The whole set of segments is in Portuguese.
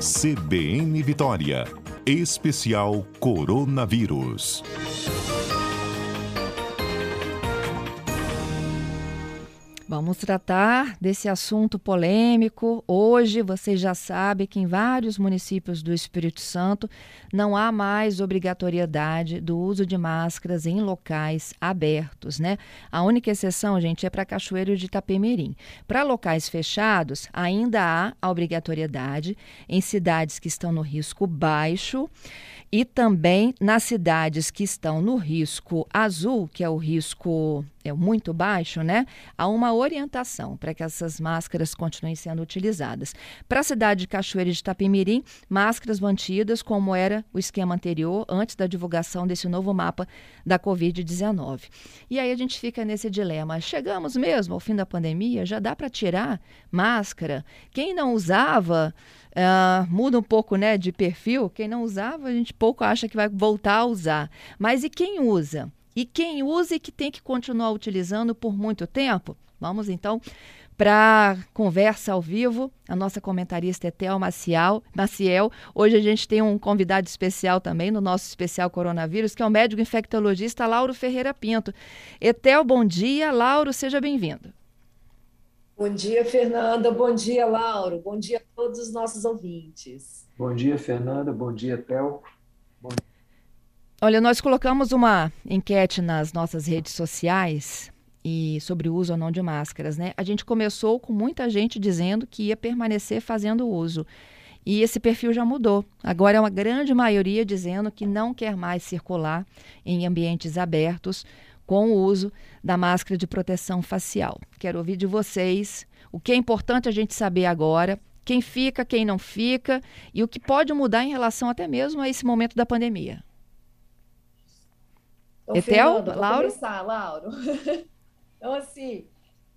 CBN Vitória. Especial Coronavírus. Vamos tratar desse assunto polêmico. Hoje, vocês já sabem que em vários municípios do Espírito Santo não há mais obrigatoriedade do uso de máscaras em locais abertos, né? A única exceção, gente, é para Cachoeiro de Itapemirim. Para locais fechados, ainda há a obrigatoriedade em cidades que estão no risco baixo e também nas cidades que estão no risco azul, que é o risco é muito baixo, né? Há uma orientação para que essas máscaras continuem sendo utilizadas. Para a cidade de Cachoeira de Itapemirim, máscaras mantidas como era o esquema anterior, antes da divulgação desse novo mapa da Covid-19. E aí a gente fica nesse dilema: chegamos mesmo ao fim da pandemia? Já dá para tirar máscara? Quem não usava Uh, muda um pouco né, de perfil. Quem não usava, a gente pouco acha que vai voltar a usar. Mas e quem usa? E quem usa e que tem que continuar utilizando por muito tempo? Vamos então para conversa ao vivo. A nossa comentarista é Theo Maciel. Maciel. Hoje a gente tem um convidado especial também no nosso especial coronavírus, que é o médico infectologista Lauro Ferreira Pinto. Etel, bom dia. Lauro, seja bem-vindo. Bom dia, Fernanda. Bom dia, Lauro. Bom dia a todos os nossos ouvintes. Bom dia, Fernanda. Bom dia, Théo. Olha, nós colocamos uma enquete nas nossas redes sociais e sobre o uso ou não de máscaras, né? A gente começou com muita gente dizendo que ia permanecer fazendo uso. E esse perfil já mudou. Agora é uma grande maioria dizendo que não quer mais circular em ambientes abertos com o uso da máscara de proteção facial. Quero ouvir de vocês o que é importante a gente saber agora, quem fica, quem não fica e o que pode mudar em relação até mesmo a esse momento da pandemia. Então, Etel, Lauro? começar, Lauro. então, assim,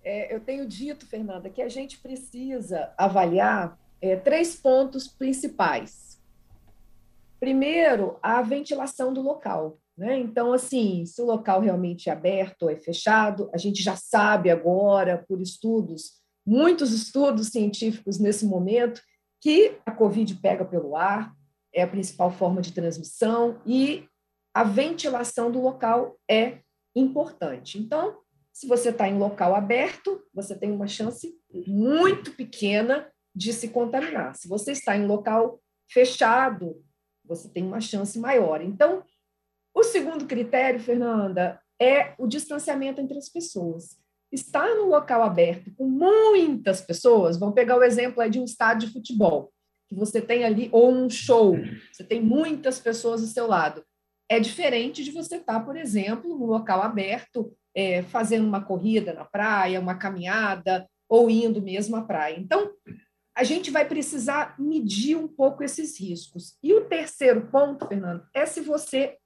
é, eu tenho dito, Fernanda, que a gente precisa avaliar é, três pontos principais. Primeiro, a ventilação do local. Né? Então, assim, se o local realmente é aberto ou é fechado, a gente já sabe agora, por estudos, muitos estudos científicos nesse momento, que a Covid pega pelo ar, é a principal forma de transmissão e a ventilação do local é importante. Então, se você está em local aberto, você tem uma chance muito pequena de se contaminar. Se você está em local fechado, você tem uma chance maior. Então, o segundo critério, Fernanda, é o distanciamento entre as pessoas. Estar no local aberto com muitas pessoas, vamos pegar o exemplo de um estádio de futebol, que você tem ali, ou um show, você tem muitas pessoas do seu lado. É diferente de você estar, por exemplo, no local aberto, é, fazendo uma corrida na praia, uma caminhada, ou indo mesmo à praia. Então, a gente vai precisar medir um pouco esses riscos. E o terceiro ponto, Fernando, é se você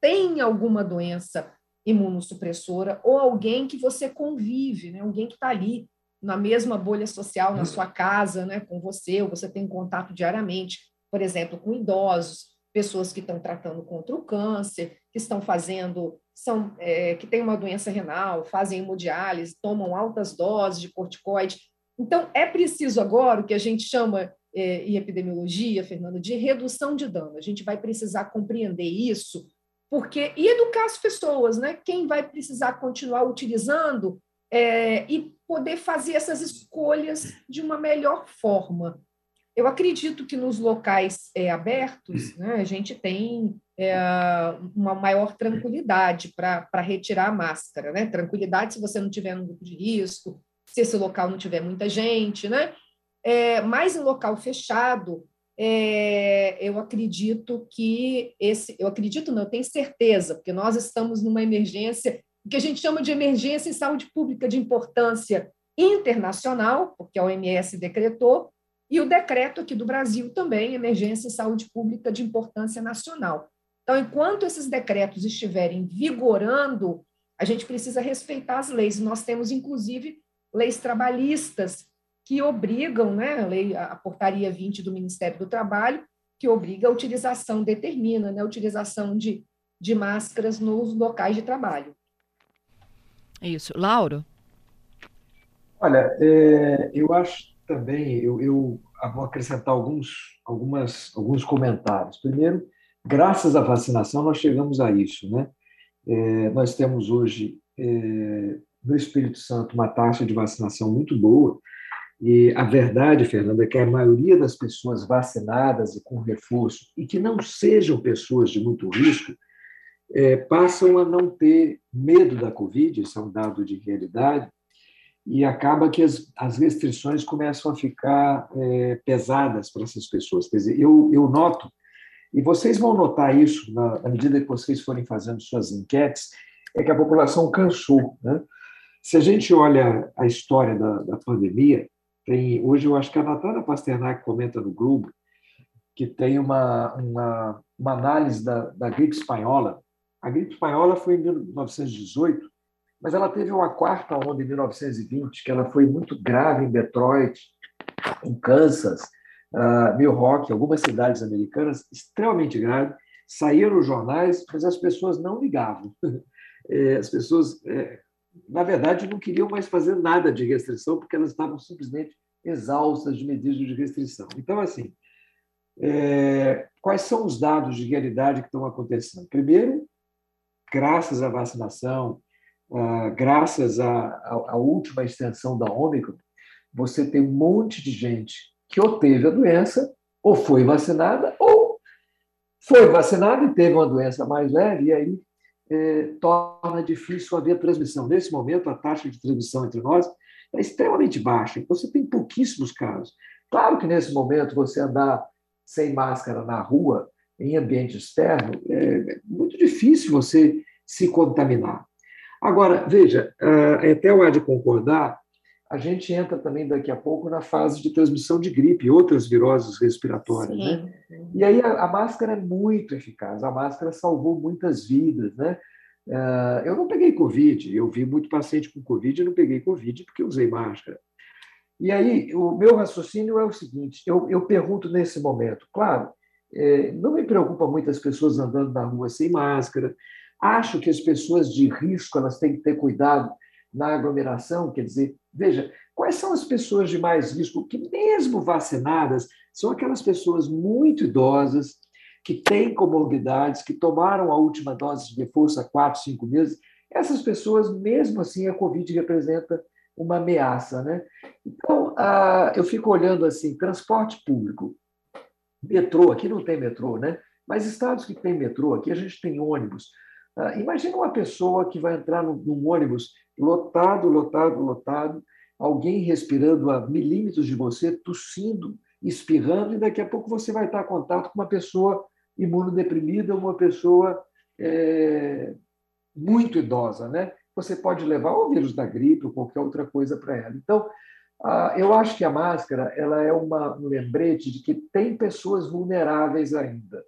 tem alguma doença imunossupressora ou alguém que você convive, né? alguém que está ali na mesma bolha social, na sua casa, né? com você, ou você tem contato diariamente, por exemplo, com idosos, pessoas que estão tratando contra o câncer, que estão fazendo, são, é, que têm uma doença renal, fazem hemodiálise, tomam altas doses de corticoide. Então, é preciso agora o que a gente chama é, em epidemiologia, Fernanda, de redução de dano. A gente vai precisar compreender isso porque e educar as pessoas, né? Quem vai precisar continuar utilizando é, e poder fazer essas escolhas de uma melhor forma. Eu acredito que nos locais é, abertos, né, a gente tem é, uma maior tranquilidade para retirar a máscara, né? Tranquilidade se você não tiver um grupo de risco, se esse local não tiver muita gente, né? É, mas em local fechado, é, eu acredito que esse, eu acredito não, eu tenho certeza, porque nós estamos numa emergência, o que a gente chama de emergência em saúde pública de importância internacional, porque a OMS decretou, e o decreto aqui do Brasil também, emergência em saúde pública de importância nacional. Então, enquanto esses decretos estiverem vigorando, a gente precisa respeitar as leis. Nós temos, inclusive, leis trabalhistas que obrigam, né, a, lei, a portaria 20 do Ministério do Trabalho, que obriga a utilização, determina né, a utilização de, de máscaras nos locais de trabalho. Isso. Lauro? Olha, é, eu acho também, eu, eu vou acrescentar alguns, algumas, alguns comentários. Primeiro, graças à vacinação, nós chegamos a isso. Né? É, nós temos hoje, é, no Espírito Santo, uma taxa de vacinação muito boa. E a verdade, Fernanda, é que a maioria das pessoas vacinadas e com reforço, e que não sejam pessoas de muito risco, é, passam a não ter medo da Covid, isso é um dado de realidade, e acaba que as, as restrições começam a ficar é, pesadas para essas pessoas. Quer dizer, eu, eu noto, e vocês vão notar isso na, na, medida que vocês forem fazendo suas enquetes, é que a população cansou. Né? Se a gente olha a história da, da pandemia, tem, hoje eu acho que a Natália Pasternak comenta no Globo que tem uma, uma, uma análise da, da gripe espanhola. A gripe espanhola foi em 1918, mas ela teve uma quarta onda em 1920, que ela foi muito grave em Detroit, em Kansas, uh, Milwaukee, algumas cidades americanas, extremamente grave. Saíram nos jornais, mas as pessoas não ligavam. É, as pessoas, é, na verdade, não queriam mais fazer nada de restrição, porque elas estavam simplesmente exaustas de medidas de restrição. Então, assim, é, quais são os dados de realidade que estão acontecendo? Primeiro, graças à vacinação, graças à, à, última extensão da Ômicron, você tem um monte de gente que ou teve a doença, ou foi vacinada, ou foi vacinada e teve uma doença mais leve, e aí é, torna difícil haver transmissão. Nesse momento, a taxa de transmissão entre nós é extremamente baixa, então você tem pouquíssimos casos. Claro que nesse momento você andar sem máscara na rua, em ambiente externo, é muito difícil você se contaminar. Agora, veja, até o há de concordar, a gente entra também daqui a pouco na fase de transmissão de gripe e outras viroses respiratórias. Né? E aí a, a, máscara é muito eficaz, a máscara salvou muitas vidas. Né? Uh, eu não peguei Covid, eu vi muito paciente com Covid e não peguei Covid porque usei máscara. E aí, o meu raciocínio é o seguinte: eu, eu pergunto nesse momento, claro, é, não me preocupa muitas pessoas andando na rua sem máscara, Acho que as pessoas de risco elas têm que ter cuidado na aglomeração, quer dizer, veja, quais são as pessoas de mais risco que, mesmo vacinadas, são aquelas pessoas muito idosas, que têm comorbidades, que tomaram a última dose de reforço há quatro, cinco meses. Essas pessoas, mesmo assim, a Covid representa uma ameaça. Né? Então, ah, eu fico olhando assim: transporte público, metrô, aqui não tem metrô, né? mas estados que têm metrô, aqui a gente tem ônibus. Ah, imagina uma pessoa que vai entrar num, ônibus lotado, lotado, lotado, alguém respirando a milímetros de você, tossindo, espirrando, e daqui a pouco você vai estar em contato com uma pessoa imunodeprimida, uma pessoa é, muito idosa, né? Você pode levar o vírus da gripe ou qualquer outra coisa para ela. Então, ah, eu acho que a máscara ela é uma, um lembrete de que tem pessoas vulneráveis ainda.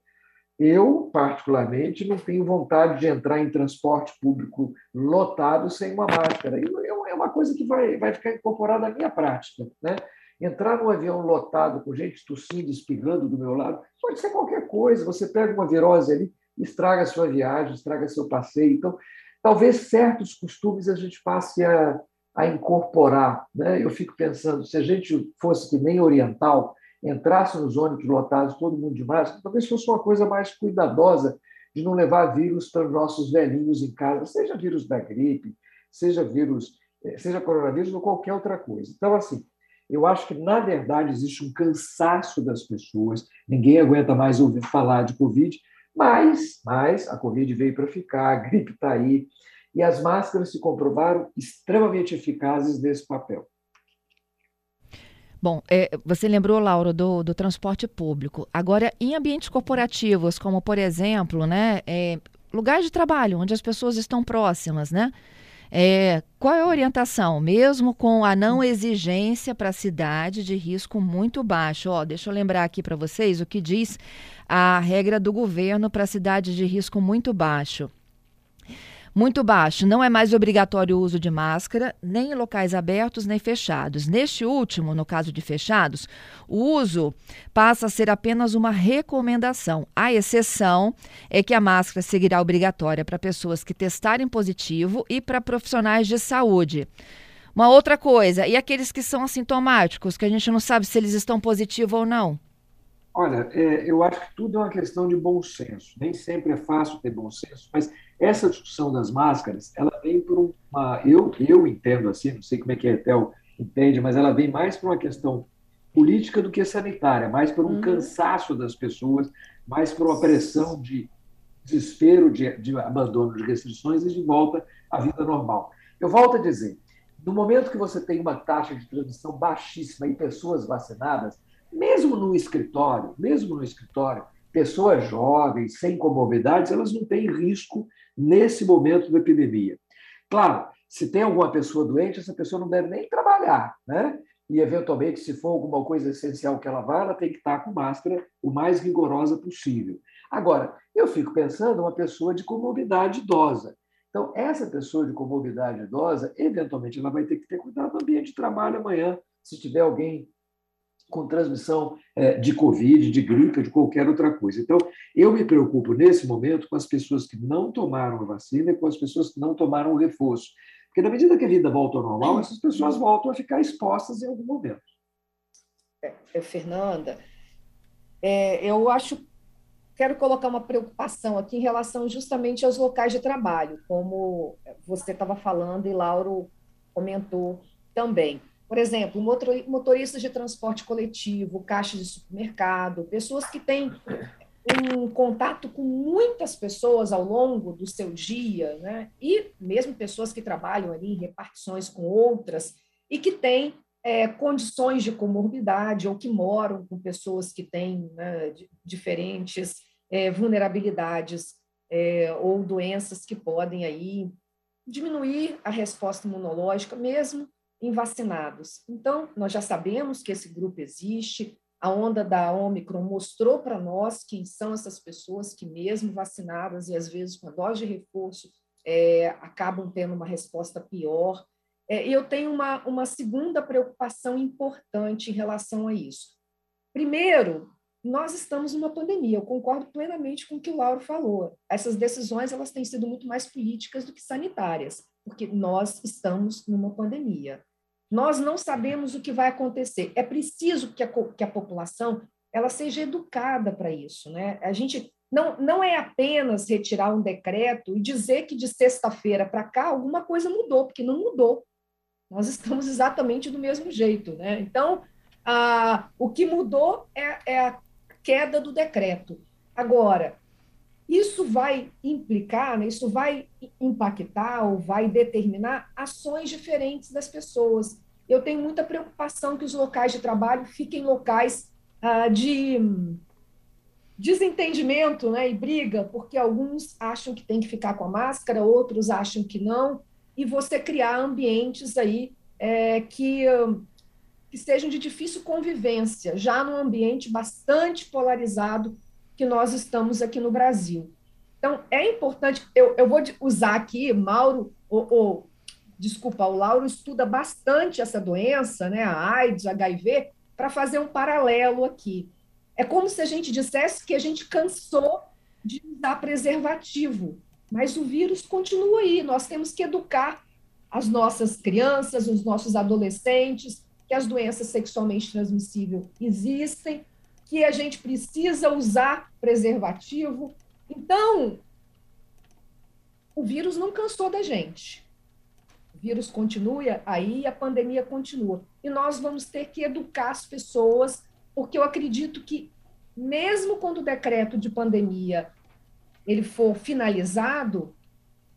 Eu, particularmente, não tenho vontade de entrar em transporte público lotado sem uma máscara. E é uma coisa que vai, vai ficar incorporada à minha prática. Né? Entrar num avião lotado com gente tossindo, espirrando do meu lado, pode ser qualquer coisa. Você pega uma virose ali, estraga a sua viagem, estraga seu passeio. Então, talvez certos costumes a gente passe a, a incorporar. Né? Eu fico pensando, se a gente fosse que nem oriental, entrasse nos ônibus lotados, todo mundo de máscara, talvez fosse uma coisa mais cuidadosa de não levar vírus para os nossos velhinhos em casa, seja vírus da gripe, seja vírus, eh, seja coronavírus ou qualquer outra coisa. Então, assim, eu acho que, na verdade, existe um cansaço das pessoas, ninguém aguenta mais ouvir falar de Covid, mas, mas a Covid veio para ficar, a gripe está aí, e as máscaras se comprovaram extremamente eficazes nesse papel. Bom, é, você lembrou, Laura, do, do, transporte público. Agora, em ambientes corporativos, como por exemplo, né, é, lugares de trabalho, onde as pessoas estão próximas, né? É, qual é a orientação? Mesmo com a não exigência para a cidade de risco muito baixo. Ó, deixa eu lembrar aqui para vocês o que diz a regra do governo para a cidade de risco muito baixo muito baixo. Não é mais obrigatório o uso de máscara, nem em locais abertos nem fechados. Neste último, no caso de fechados, o uso passa a ser apenas uma recomendação. A exceção é que a máscara seguirá obrigatória para pessoas que testarem positivo e para profissionais de saúde. Uma outra coisa, e aqueles que são assintomáticos, que a gente não sabe se eles estão positivos ou não? Olha, é, eu acho que tudo é uma questão de bom senso. Nem sempre é fácil ter bom senso, mas essa discussão das máscaras, ela vem por uma. Eu, eu entendo assim, não sei como é que a Etel entende, mas ela vem mais por uma questão política do que sanitária, mais por um uhum. cansaço das pessoas, mais por uma pressão de desespero, de, de abandono de restrições e de volta à vida normal. Eu volto a dizer, no momento que você tem uma taxa de transmissão baixíssima e pessoas vacinadas, mesmo no escritório, mesmo no escritório, pessoas jovens, sem comorbidades, elas não têm risco nesse momento da epidemia. Claro, se tem alguma pessoa doente, essa pessoa não deve nem trabalhar, né? E, eventualmente, se for alguma coisa essencial que ela vá, ela tem que estar com máscara o mais rigorosa possível. Agora, eu fico pensando uma pessoa de comorbidade idosa. Então, essa pessoa de comorbidade idosa, eventualmente, ela vai ter que ter cuidado do ambiente de trabalho amanhã, se tiver alguém com transmissão é, de Covid, de gripe, de qualquer outra coisa. Então, eu me preocupo nesse momento com as pessoas que não tomaram a vacina e com as pessoas que não tomaram o reforço. Porque, na medida que a vida volta ao normal, essas pessoas voltam a ficar expostas em algum momento. É, é Fernanda, é, eu acho quero colocar uma preocupação aqui em relação justamente aos locais de trabalho, como você estava falando e Lauro comentou também. Por exemplo, motoristas de transporte coletivo, caixas de supermercado, pessoas que têm um contato com muitas pessoas ao longo do seu dia, né? e mesmo pessoas que trabalham ali em repartições com outras e que têm é, condições de comorbidade ou que moram com pessoas que têm né, diferentes é, vulnerabilidades é, ou doenças que podem aí diminuir a resposta imunológica mesmo em vacinados. Então, nós já sabemos que esse grupo existe, a onda da Omicron mostrou para nós quem são essas pessoas que, mesmo vacinadas e às vezes com a dose de reforço, é, acabam tendo uma resposta pior. É, eu tenho uma, uma segunda preocupação importante em relação a isso. Primeiro, nós estamos numa pandemia, eu concordo plenamente com o que o Lauro falou. Essas decisões elas têm sido muito mais políticas do que sanitárias, porque nós estamos numa pandemia. Nós não sabemos o que vai acontecer. É preciso que a, que a população ela seja educada para isso. Né? A gente não, não é apenas retirar um decreto e dizer que de sexta-feira para cá alguma coisa mudou, porque não mudou. Nós estamos exatamente do mesmo jeito. Né? Então, a, o que mudou é, é a queda do decreto. Agora, isso vai implicar, né, isso vai impactar ou vai determinar ações diferentes das pessoas. Eu tenho muita preocupação que os locais de trabalho fiquem locais ah, de desentendimento né, e briga, porque alguns acham que tem que ficar com a máscara, outros acham que não, e você criar ambientes aí é, que, que sejam de difícil convivência, já num ambiente bastante polarizado que nós estamos aqui no Brasil. Então, é importante, eu, eu vou usar aqui, Mauro, ou, ou desculpa, o Lauro estuda bastante essa doença, né, a AIDS, HIV, para fazer um paralelo aqui. É como se a gente dissesse que a gente cansou de usar preservativo, mas o vírus continua aí. Nós temos que educar as nossas crianças, os nossos adolescentes, que as doenças sexualmente transmissíveis existem, que a gente precisa usar preservativo. Então, o vírus não cansou da gente. Vírus continua aí, a pandemia continua. E nós vamos ter que educar as pessoas, porque eu acredito que, mesmo quando o decreto de pandemia ele for finalizado,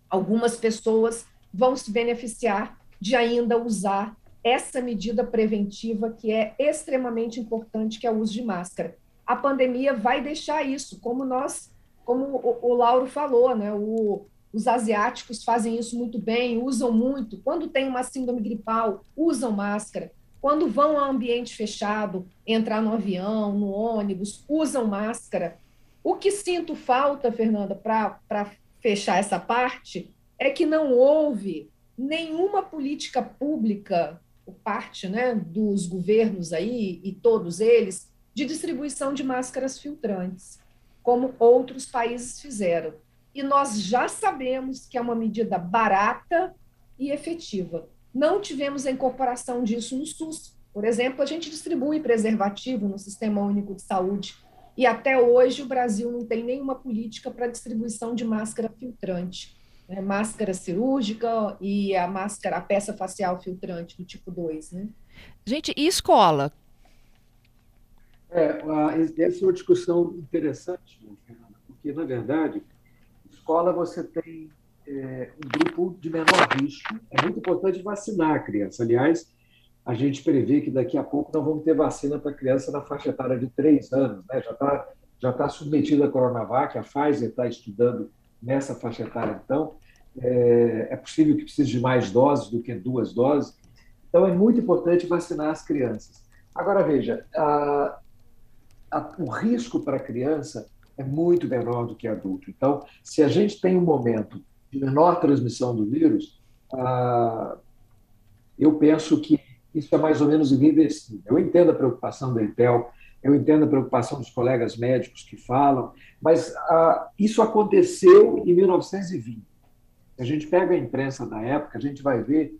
algumas pessoas vão se beneficiar de ainda usar essa medida preventiva que é extremamente importante, que é o uso de máscara. A pandemia vai deixar isso, como nós, como o, o Lauro falou, né? O, os asiáticos fazem isso muito bem, usam muito. Quando tem uma síndrome gripal, usam máscara. Quando vão a ambiente fechado, entrar no avião, no ônibus, usam máscara. O que sinto falta, Fernanda, para fechar essa parte, é que não houve nenhuma política pública por parte né, dos governos aí, e todos eles, de distribuição de máscaras filtrantes, como outros países fizeram. E nós já sabemos que é uma medida barata e efetiva. não tivemos a incorporação disso no SUS. Por exemplo, a gente distribui preservativo no Sistema Único de Saúde e até hoje o Brasil não tem nenhuma política para distribuição de máscara filtrante. Né? Máscara cirúrgica e a máscara, a peça facial filtrante do tipo 2. Né? Gente, e escola? É, essa é uma discussão interessante, Fernanda, porque, na verdade, escola você tem é, um grupo de menor risco. É muito importante vacinar a criança. Aliás, a gente prevê que daqui a pouco nós vamos ter vacina para criança na faixa etária de três anos. Né? Já está já tá submetida a Coronavac, a Pfizer está estudando nessa faixa etária. Então, é, é possível que precise de mais doses do que duas doses. Então, é muito importante vacinar as crianças. Agora, veja, a, a, o risco para a criança é muito menor do que adulto. Então, se a gente tem um momento de menor transmissão do vírus, ah, eu penso que isso é mais ou menos irreversível. Eu entendo a preocupação da Intel, eu entendo a preocupação dos colegas médicos que falam, mas ah, isso aconteceu em 1920. Se a gente pega a imprensa da época, a gente vai ver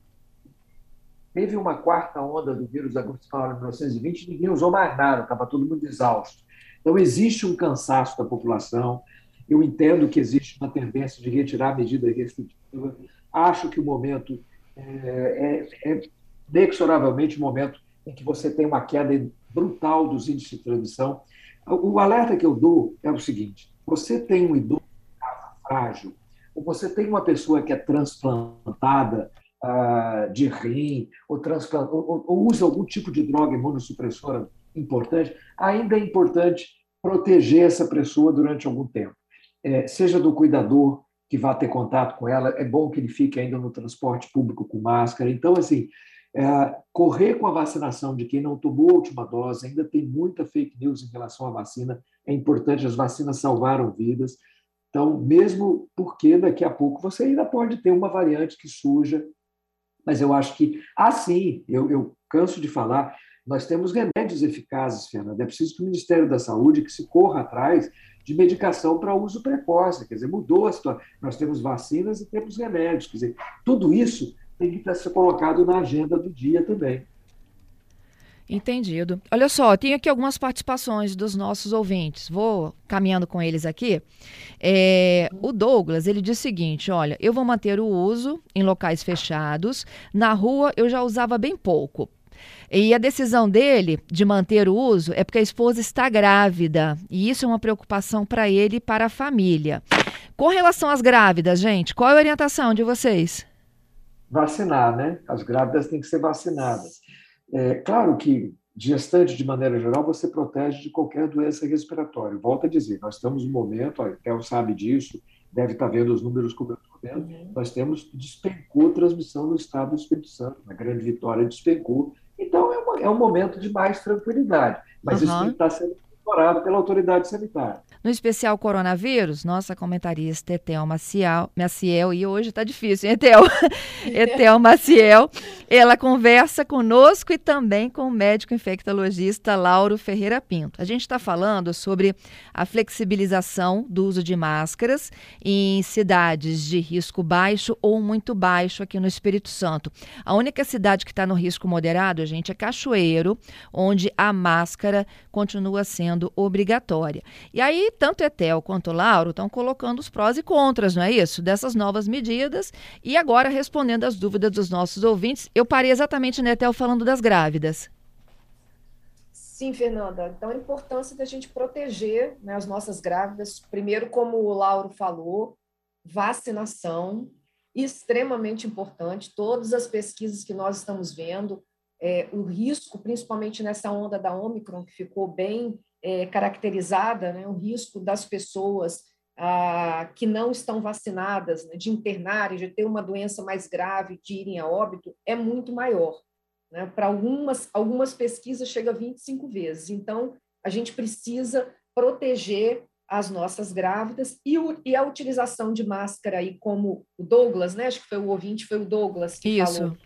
teve uma quarta onda do vírus da em 1920, ninguém usou mais nada, estava todo mundo exausto. Então, existe um cansaço da população. Eu entendo que existe uma tendência de retirar medida restritiva. Acho que o momento é, é, é inexoravelmente o momento em que você tem uma queda brutal dos índices de transmissão. O alerta que eu dou é o seguinte: você tem um idoso frágil, ou você tem uma pessoa que é transplantada uh, de rim, ou, ou, ou usa algum tipo de droga imunossupressora importante, ainda é importante proteger essa pessoa durante algum tempo. É, seja do cuidador que vá ter contato com ela, é bom que ele fique ainda no transporte público com máscara. Então, assim, é, correr com a vacinação de quem não tomou a última dose, ainda tem muita fake news em relação à vacina, é importante, as vacinas salvaram vidas. Então, mesmo porque daqui a pouco você ainda pode ter uma variante que surja, mas eu acho que, assim, eu, eu canso de falar, nós temos remédios eficazes, Fernanda. É preciso que o Ministério da Saúde que se corra atrás de medicação para uso precoce. Quer dizer, mudou a situação. Nós temos vacinas e temos remédios. Quer dizer, tudo isso tem que ser colocado na agenda do dia também. Entendido. Olha só, tenho aqui algumas participações dos nossos ouvintes. Vou caminhando com eles aqui. É, o Douglas, ele diz o seguinte, olha, eu vou manter o uso em locais fechados. Na rua eu já usava bem pouco. E a decisão dele de manter o uso é porque a esposa está grávida. E isso é uma preocupação para ele e para a família. Com relação às grávidas, gente, qual é a orientação de vocês? Vacinar, né? As grávidas têm que ser vacinadas. É claro que gestante, de maneira geral, você protege de qualquer doença respiratória. Volto a dizer, nós estamos no momento, a Theo sabe disso, deve estar vendo os números como eu estou vendo, uhum. nós temos despencou transmissão no estado do Espírito Santo, na Grande Vitória despencou, é, um momento de mais tranquilidade. Mas uhum. isso está sendo monitorado pela autoridade sanitária. No especial coronavírus, nossa comentarista Etel Maciel, Maciel e hoje está difícil, hein, Etel? Etel Maciel, ela conversa conosco e também com o médico infectologista Lauro Ferreira Pinto. A gente está falando sobre a flexibilização do uso de máscaras em cidades de risco baixo ou muito baixo aqui no Espírito Santo. A única cidade que está no risco moderado, gente, é Cachoeiro, onde a máscara continua sendo obrigatória. E aí tanto Etel quanto Lauro estão colocando os prós e contras, não é isso? Dessas novas medidas. E agora, respondendo às dúvidas dos nossos ouvintes, eu parei exatamente na Etel falando das grávidas. Sim, Fernanda. Então, a importância da gente proteger né, as nossas grávidas, primeiro, como o Lauro falou, vacinação, extremamente importante. Todas as pesquisas que nós estamos vendo, é, o risco, principalmente nessa onda da Omicron, que ficou bem é, caracterizada, né, o risco das pessoas ah, que não estão vacinadas né, de internarem, de ter uma doença mais grave, de irem a óbito, é muito maior. Né? Para algumas, algumas pesquisas, chega a 25 vezes. Então, a gente precisa proteger as nossas grávidas e, o, e, a utilização de máscara aí como o Douglas, né? Acho que foi o ouvinte, foi o Douglas que Isso. falou.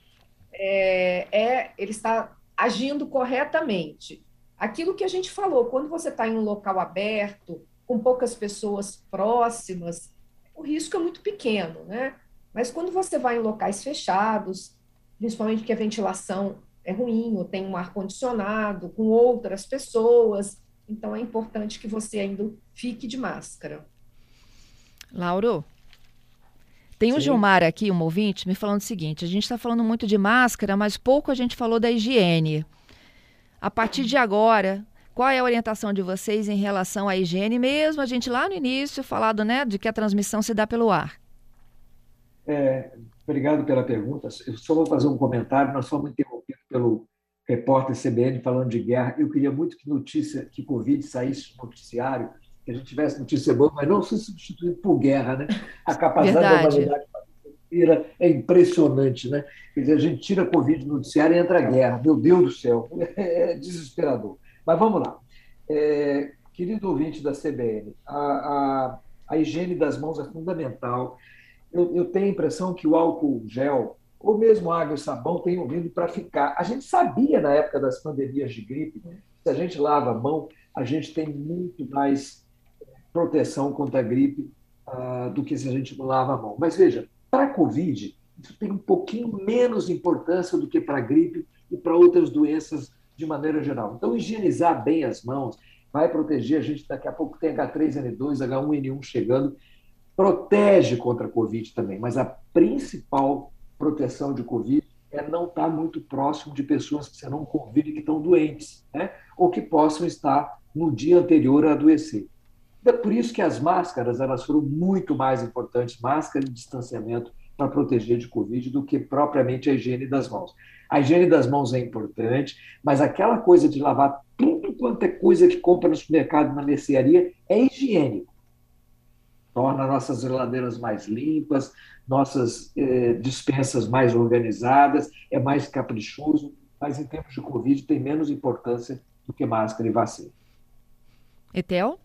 É, é, ele está agindo corretamente. Aquilo que a gente falou, quando você está em um local aberto, com poucas pessoas próximas, o risco é muito pequeno, né? Mas quando você vai em locais fechados, principalmente porque a ventilação é ruim, ou tem um ar-condicionado com outras pessoas. Então, é importante que você ainda fique de máscara. Lauro, tem o Gilmar aqui, um ouvinte, me falando o seguinte: a gente está falando muito de máscara, mas pouco a gente falou da higiene. A partir de agora, qual é a orientação de vocês em relação à higiene, mesmo a gente lá no início falado né, de que a transmissão se dá pelo ar? É, obrigado pela pergunta. Eu só vou fazer um comentário. Nós fomos interrompidos pelo repórter CBN falando de guerra. Eu queria muito que notícia, que Covid saísse no noticiário, que a gente tivesse notícia boa, mas não se substituído por guerra, né? A capacidade Verdade. da humanidade é impressionante, né? Quer dizer, a gente tira a Covid do noticiário e entra a guerra. Meu Deus do céu, é desesperador. Mas vamos lá. É, querido ouvinte da CBN, a, a, a, higiene das mãos é fundamental. Eu, eu, tenho a impressão que o álcool gel, ou mesmo água e sabão, tem vindo para ficar. A gente sabia na época das pandemias de gripe, se a gente lava a mão, a gente tem muito mais proteção contra a gripe uh, do que se a gente não lava a mão. Mas veja, para a Covid, isso tem um pouquinho menos importância do que para a gripe e para outras doenças de maneira geral. Então, higienizar bem as mãos vai proteger a gente. Daqui a pouco tem H3N2, H1N1 chegando, protege contra a Covid também. Mas a principal proteção de Covid é não estar muito próximo de pessoas que serão Covid e que estão doentes, né? ou que possam estar no dia anterior a adoecer. É por isso que as máscaras elas foram muito mais importantes, máscara e distanciamento para proteger de Covid do que propriamente a higiene das mãos. A higiene das mãos é importante, mas aquela coisa de lavar tudo quanto é coisa que compra no supermercado, na mercearia, é higiênico. Torna nossas geladeiras mais limpas, nossas eh, dispensas mais organizadas, é mais caprichoso, mas em tempos de Covid tem menos importância do que máscara e vacina. Etel?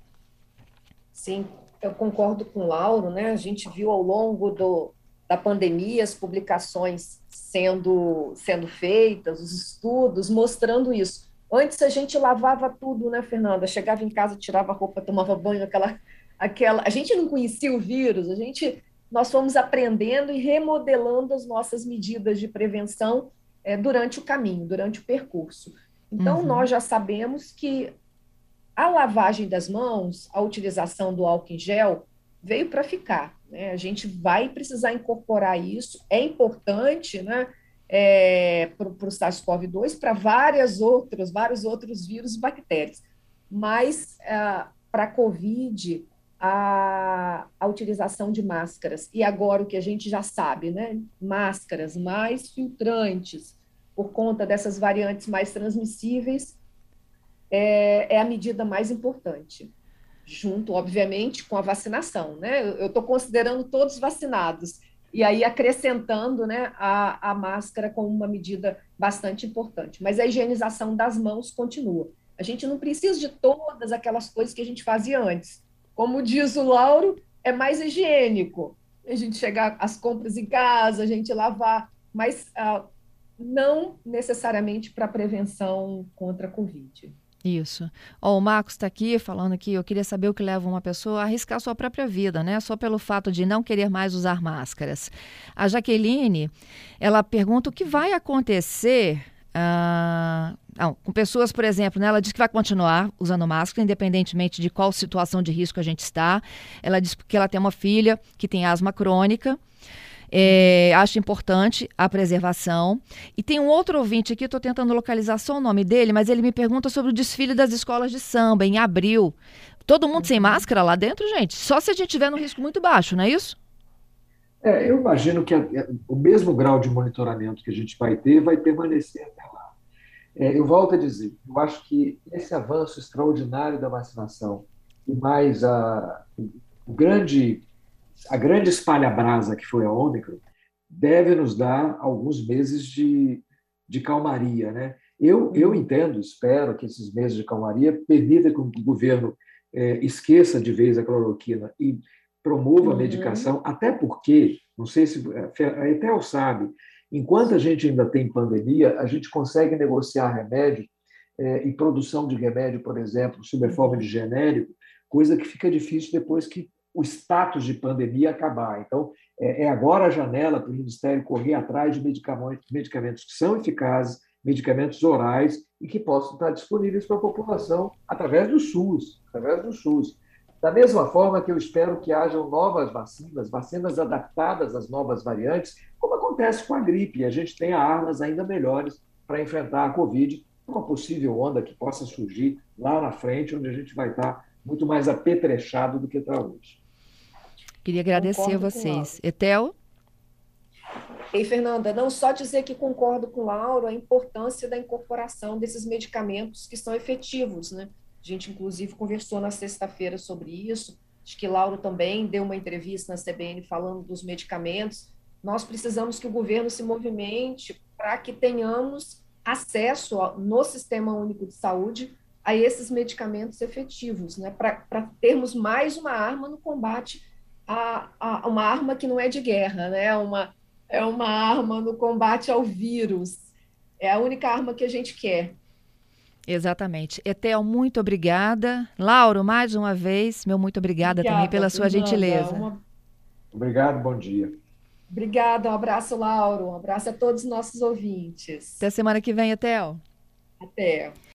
Sim, eu concordo com o Lauro, né? A gente viu ao longo do, da pandemia as publicações sendo, sendo feitas, os estudos mostrando isso. Antes a gente lavava tudo, né, Fernanda? Chegava em casa, tirava a roupa, tomava banho, aquela, aquela. A gente não conhecia o vírus, a gente, nós fomos aprendendo e remodelando as nossas medidas de prevenção é, durante o caminho, durante o percurso. Então uhum. nós já sabemos que a lavagem das mãos, a utilização do álcool em gel veio para ficar. Né? A gente vai precisar incorporar isso. É importante, né? É, para o SARS-CoV-2, para várias outras, vários outros vírus e bactérias. Mas é, para a COVID, a, a utilização de máscaras, e agora o que a gente já sabe, né? Máscaras mais filtrantes, por conta dessas variantes mais transmissíveis, é, é a medida mais importante, junto, obviamente, com a vacinação. Né? Eu estou considerando todos vacinados, e aí acrescentando né, a, a máscara como uma medida bastante importante. Mas a higienização das mãos continua. A gente não precisa de todas aquelas coisas que a gente fazia antes. Como diz o Lauro, é mais higiênico. A gente chegar às compras em casa, a gente lavar, mas ah, não necessariamente para prevenção contra a Covid. Isso. O Marcos está aqui falando que eu queria saber o que leva uma pessoa a arriscar sua própria vida, né? Só pelo fato de não querer mais usar máscaras. A Jaqueline, ela pergunta o que vai acontecer ah, não, com pessoas, por exemplo, né, ela diz que vai continuar usando máscara, independentemente de qual situação de risco a gente está. Ela diz que ela tem uma filha que tem asma crônica. É, acho importante a preservação. E tem um outro ouvinte aqui, estou tentando localizar só o nome dele, mas ele me pergunta sobre o desfile das escolas de samba em abril. Todo mundo sem máscara lá dentro, gente? Só se a gente tiver no risco muito baixo, não é isso? É, eu imagino que a, a, o mesmo grau de monitoramento que a gente vai ter vai permanecer até lá. É, eu volto a dizer, eu acho que esse avanço extraordinário da vacinação e mais a, o grande a grande espalha-brasa que foi a Ômicron deve nos dar alguns meses de, de calmaria. Né? Eu, eu entendo, espero que esses meses de calmaria permitam que o governo é, esqueça de vez a cloroquina e promova a uhum. medicação, até porque, não sei se a Etel sabe, enquanto a gente ainda tem pandemia, a gente consegue negociar remédio é, e produção de remédio, por exemplo, sob a forma de genérico, coisa que fica difícil depois que o status de pandemia acabar. Então, é, é agora a janela para o Ministério correr atrás de medicamentos, que são eficazes, medicamentos orais e que possam estar disponíveis para a população através do SUS, através do SUS. Da mesma forma que eu espero que hajam novas vacinas, vacinas adaptadas às novas variantes, como acontece com a gripe. A gente tenha armas ainda melhores para enfrentar a Covid, uma possível onda que possa surgir lá na frente, onde a gente vai estar muito mais apetrechado do que está hoje. Queria agradecer concordo a vocês. Etel? Ei, Fernanda, não só dizer que concordo com o Lauro a importância da incorporação desses medicamentos que são efetivos, né? A gente, inclusive, conversou na sexta-feira sobre isso. Acho que Lauro também deu uma entrevista na CBN falando dos medicamentos. Nós precisamos que o governo se movimente para que tenhamos acesso no Sistema Único de Saúde a esses medicamentos efetivos, né? para termos mais uma arma no combate a, a, uma arma que não é de guerra, né? uma, é uma arma no combate ao vírus. É a única arma que a gente quer. Exatamente. Etel, muito obrigada. Lauro, mais uma vez, meu muito obrigada, obrigada também pela sua gentileza. Uma... Obrigado, bom dia. Obrigada, um abraço, Lauro. Um abraço a todos os nossos ouvintes. Até semana que vem, Etel. Até.